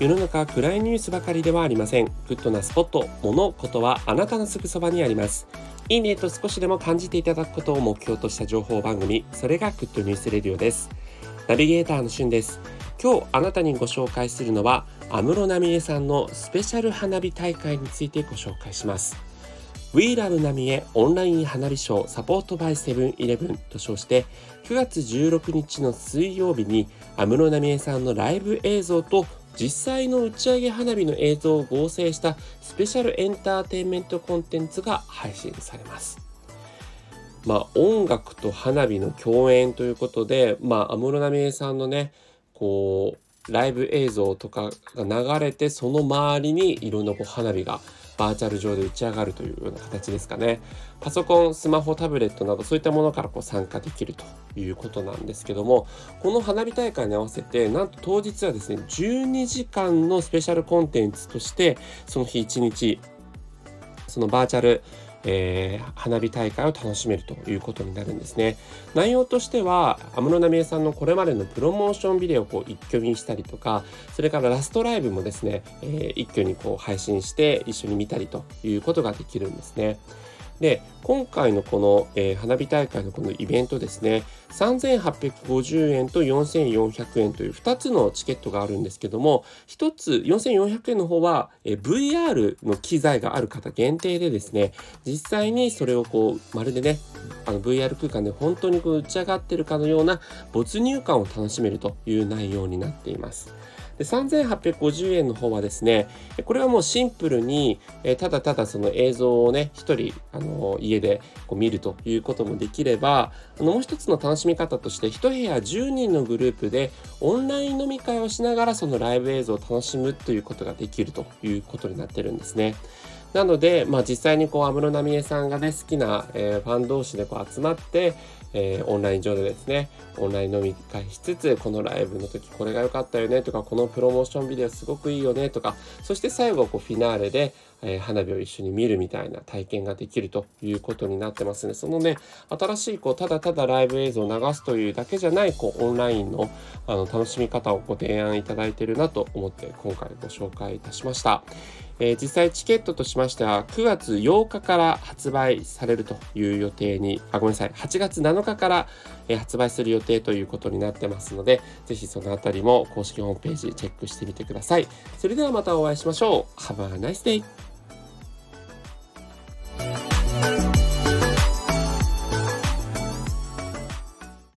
世の中暗いニュースばかりではありません。グッドなスポット物事はあなたのすぐそばにあります。いいねと少しでも感じていただくことを目標とした情報番組それがグッドニュースレディオです。ナビゲーターのしゅんです。今日あなたにご紹介するのは安室奈美恵さんのスペシャル花火大会についてご紹介します。We Love 奈美恵オンライン花火ショー supported by セブンイレブンと称して9月16日の水曜日に安室奈美恵さんのライブ映像と実際の打ち上げ花火の映像を合成したスペシャルエンターテインメントコンテンツが配信されます。まあ、音楽と花火の共演ということで、まあ、安室奈美恵さんのねこうライブ映像とかが流れてその周りにいろんなこう花火がバーチャル上で打ち上がるというような形ですかね。パソコン、スマホ、タブレットなどそういったものからこう参加できるということなんですけども、この花火大会に合わせて、なんと当日はですね、12時間のスペシャルコンテンツとして、その日1日、そのバーチャルえー、花火大会を楽しめるということになるんですね。内容としては安室奈美恵さんのこれまでのプロモーションビデオをこう一挙にしたりとかそれからラストライブもですね、えー、一挙にこう配信して一緒に見たりということができるんですね。で今回のこの、えー、花火大会のこのイベントですね3850円と4400円という2つのチケットがあるんですけども1つ4400円の方は、えー、VR の機材がある方限定でですね実際にそれをこうまるでねあの VR 空間で本当にこう打ち上がってるかのような没入感を楽しめるという内容になっています。で3850円の方はですねこれはもうシンプルに、えただただその映像をね1人あの家でこう見るということもできればあのもう一つの楽しみ方として1部屋10人のグループでオンライン飲み会をしながらそのライブ映像を楽しむということができるということになってるんですね。なので、まあ、実際にこう安室奈美恵さんがね好きな、えー、ファン同士でこう集まって、えー、オンライン上でですねオンライン飲み会しつつこのライブの時これが良かったよねとかこのプロモーションビデオすごくいいよねとかそして最後こうフィナーレで、え、花火を一緒に見るみたいな体験ができるということになってますねそのね新しいこうただただライブ映像を流すというだけじゃないこうオンラインのあの楽しみ方をご提案いただいているなと思って今回ご紹介いたしました。えー、実際チケットとしましては9月8日から発売されるという予定にあごめんなさい8月7日から、えー、発売する予定ということになってますのでぜひそのあたりも公式ホームページチェックしてみてください。それではまたお会いしましょう。Have a nice day